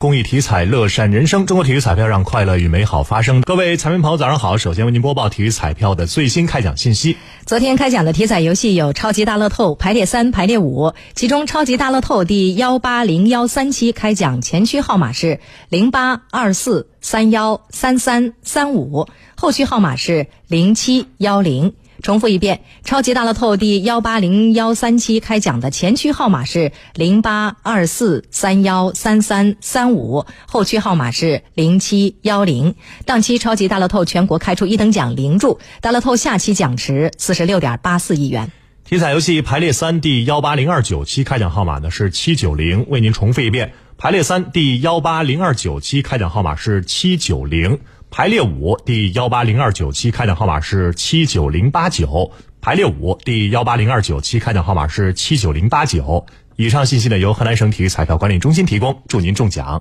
公益体彩，乐善人生。中国体育彩票让快乐与美好发生。各位彩民朋友，早上好！首先为您播报体育彩票的最新开奖信息。昨天开奖的体彩游戏有超级大乐透排列三、排列五，其中超级大乐透第幺八零幺三期开奖前区号码是零八二四三幺三三三五，后区号码是零七幺零。重复一遍，超级大乐透第幺八零幺三期开奖的前区号码是零八二四三幺三三三五，后区号码是零七幺零。当期超级大乐透全国开出一等奖零注，大乐透下期奖池四十六点八四亿元。体彩游戏排列三第幺八零二九期开奖号码呢是七九零，为您重复一遍，排列三第幺八零二九期开奖号码是七九零。排列五第幺八零二九期开奖号码是七九零八九，排列五第幺八零二九期开奖号码是七九零八九。以上信息呢由河南省体育彩票管理中心提供，祝您中奖。